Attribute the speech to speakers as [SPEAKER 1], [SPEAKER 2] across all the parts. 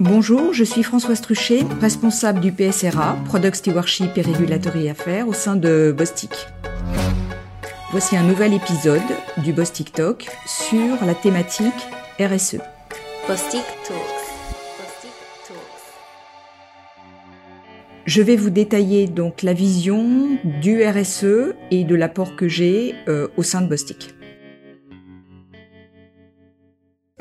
[SPEAKER 1] Bonjour, je suis Françoise Truchet, responsable du PSRA, Product Stewardship et Regulatory Affairs au sein de Bostik. Voici un nouvel épisode du Bostik Talk sur la thématique RSE.
[SPEAKER 2] Bostik Talks.
[SPEAKER 1] Je vais vous détailler donc la vision du RSE et de l'apport que j'ai euh, au sein de Bostik.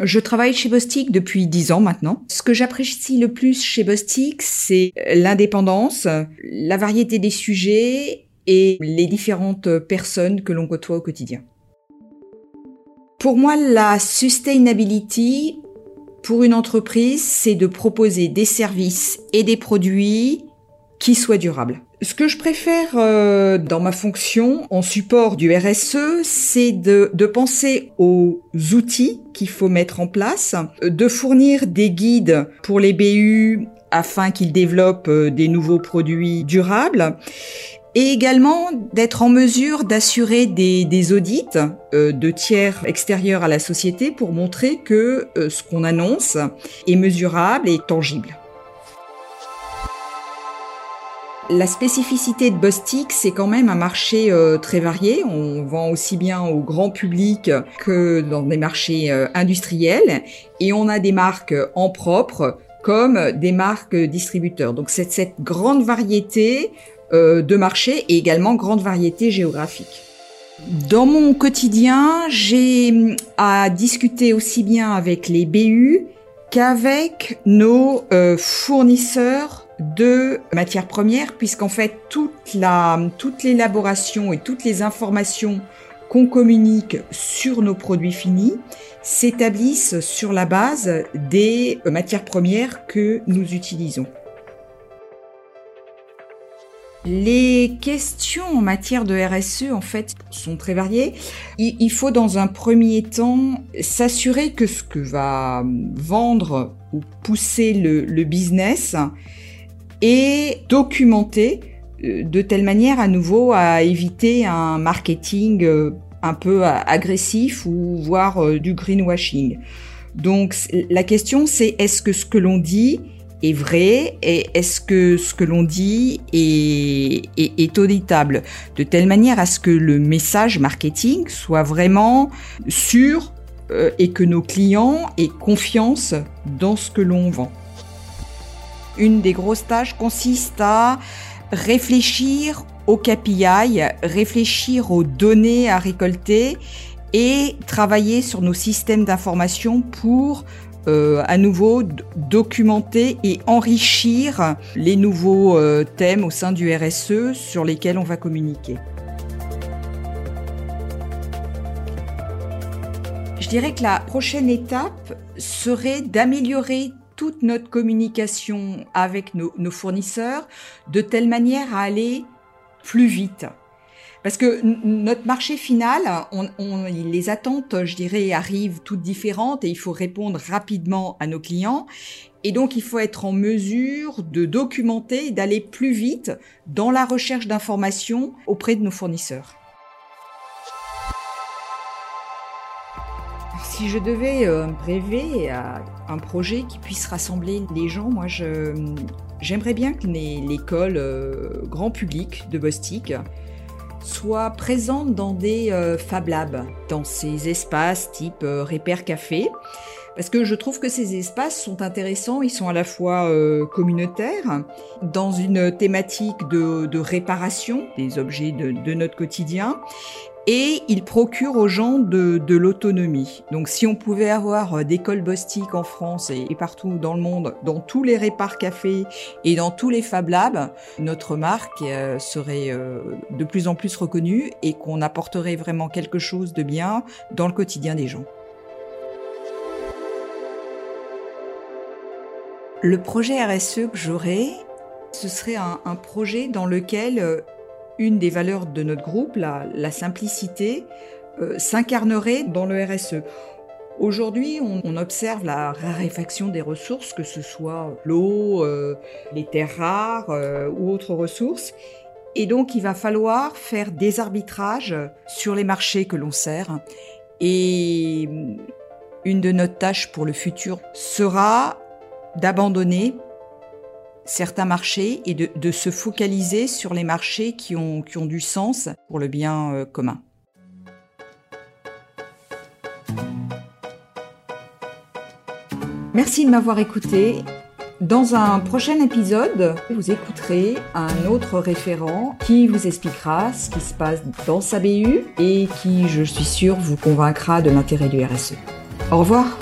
[SPEAKER 1] Je travaille chez Bostik depuis dix ans maintenant. Ce que j'apprécie le plus chez Bostik, c'est l'indépendance, la variété des sujets et les différentes personnes que l'on côtoie au quotidien. Pour moi, la sustainability pour une entreprise, c'est de proposer des services et des produits qui soient durables. Ce que je préfère euh, dans ma fonction en support du RSE, c'est de, de penser aux outils qu'il faut mettre en place, de fournir des guides pour les BU afin qu'ils développent euh, des nouveaux produits durables et également d'être en mesure d'assurer des, des audits euh, de tiers extérieurs à la société pour montrer que ce qu'on annonce est mesurable et tangible. La spécificité de Bostik, c'est quand même un marché euh, très varié. On vend aussi bien au grand public que dans des marchés euh, industriels. Et on a des marques en propre comme des marques distributeurs. Donc c'est cette grande variété euh, de marchés et également grande variété géographique. Dans mon quotidien, j'ai hum, à discuter aussi bien avec les BU qu'avec nos fournisseurs de matières premières, puisqu'en fait toute la, toute l'élaboration et toutes les informations qu'on communique sur nos produits finis s'établissent sur la base des matières premières que nous utilisons. Les questions en matière de RSE, en fait, sont très variées. Il faut dans un premier temps s'assurer que ce que va vendre ou pousser le business et documenter euh, de telle manière à nouveau à éviter un marketing euh, un peu agressif ou voire euh, du greenwashing. Donc la question c'est est-ce que ce que l'on dit est vrai et est-ce que ce que l'on dit est, auditable de telle manière à ce que le message marketing soit vraiment sûr et que nos clients aient confiance dans ce que l'on vend une des grosses tâches consiste à réfléchir aux KPI, réfléchir aux données à récolter et travailler sur nos systèmes d'information pour euh, à nouveau documenter et enrichir les nouveaux euh, thèmes au sein du RSE sur lesquels on va communiquer. Je dirais que la prochaine étape serait d'améliorer toute notre communication avec nos, fournisseurs de telle manière à aller plus vite. Parce que notre marché final, les attentes, je dirais, arrivent toutes différentes et il faut répondre rapidement à nos clients. Et donc, il faut être en mesure de documenter et d'aller plus vite dans la recherche d'informations auprès de nos fournisseurs. Si je devais euh, rêver à un projet qui puisse rassembler les gens, moi j'aimerais bien que l'école euh, grand public de Bostik soit présente dans des euh, Fab Labs, dans ces espaces type Repère Café, parce que je trouve que ces espaces sont intéressants, ils sont à la fois communautaires, dans une thématique de, réparation des objets de, notre quotidien, et il procure aux gens de, l'autonomie. Donc si on pouvait avoir euh, des cols Bostik en France et, partout dans le monde, dans tous les répars cafés et dans tous les Fab Labs, notre marque euh, serait euh, de plus en plus reconnue et qu'on apporterait vraiment quelque chose de bien dans le quotidien des gens. Le projet RSE que j'aurais, ce serait un projet dans lequel une des valeurs de notre groupe, la, simplicité, euh, s'incarnerait dans le RSE. Aujourd'hui, on, observe la raréfaction des ressources, que ce soit l'eau, euh, les terres rares euh, ou autres ressources. Et donc, il va falloir faire des arbitrages sur les marchés que l'on sert. Et une de nos tâches pour le futur sera d'abandonner certains marchés et de, se focaliser sur les marchés qui ont, qui ont du sens pour le bien euh, commun. Merci de m'avoir écouté. Dans un prochain épisode, vous écouterez un autre référent qui vous expliquera ce qui se passe dans sa BU et qui, je suis sûre, vous convaincra de l'intérêt du RSE. Au revoir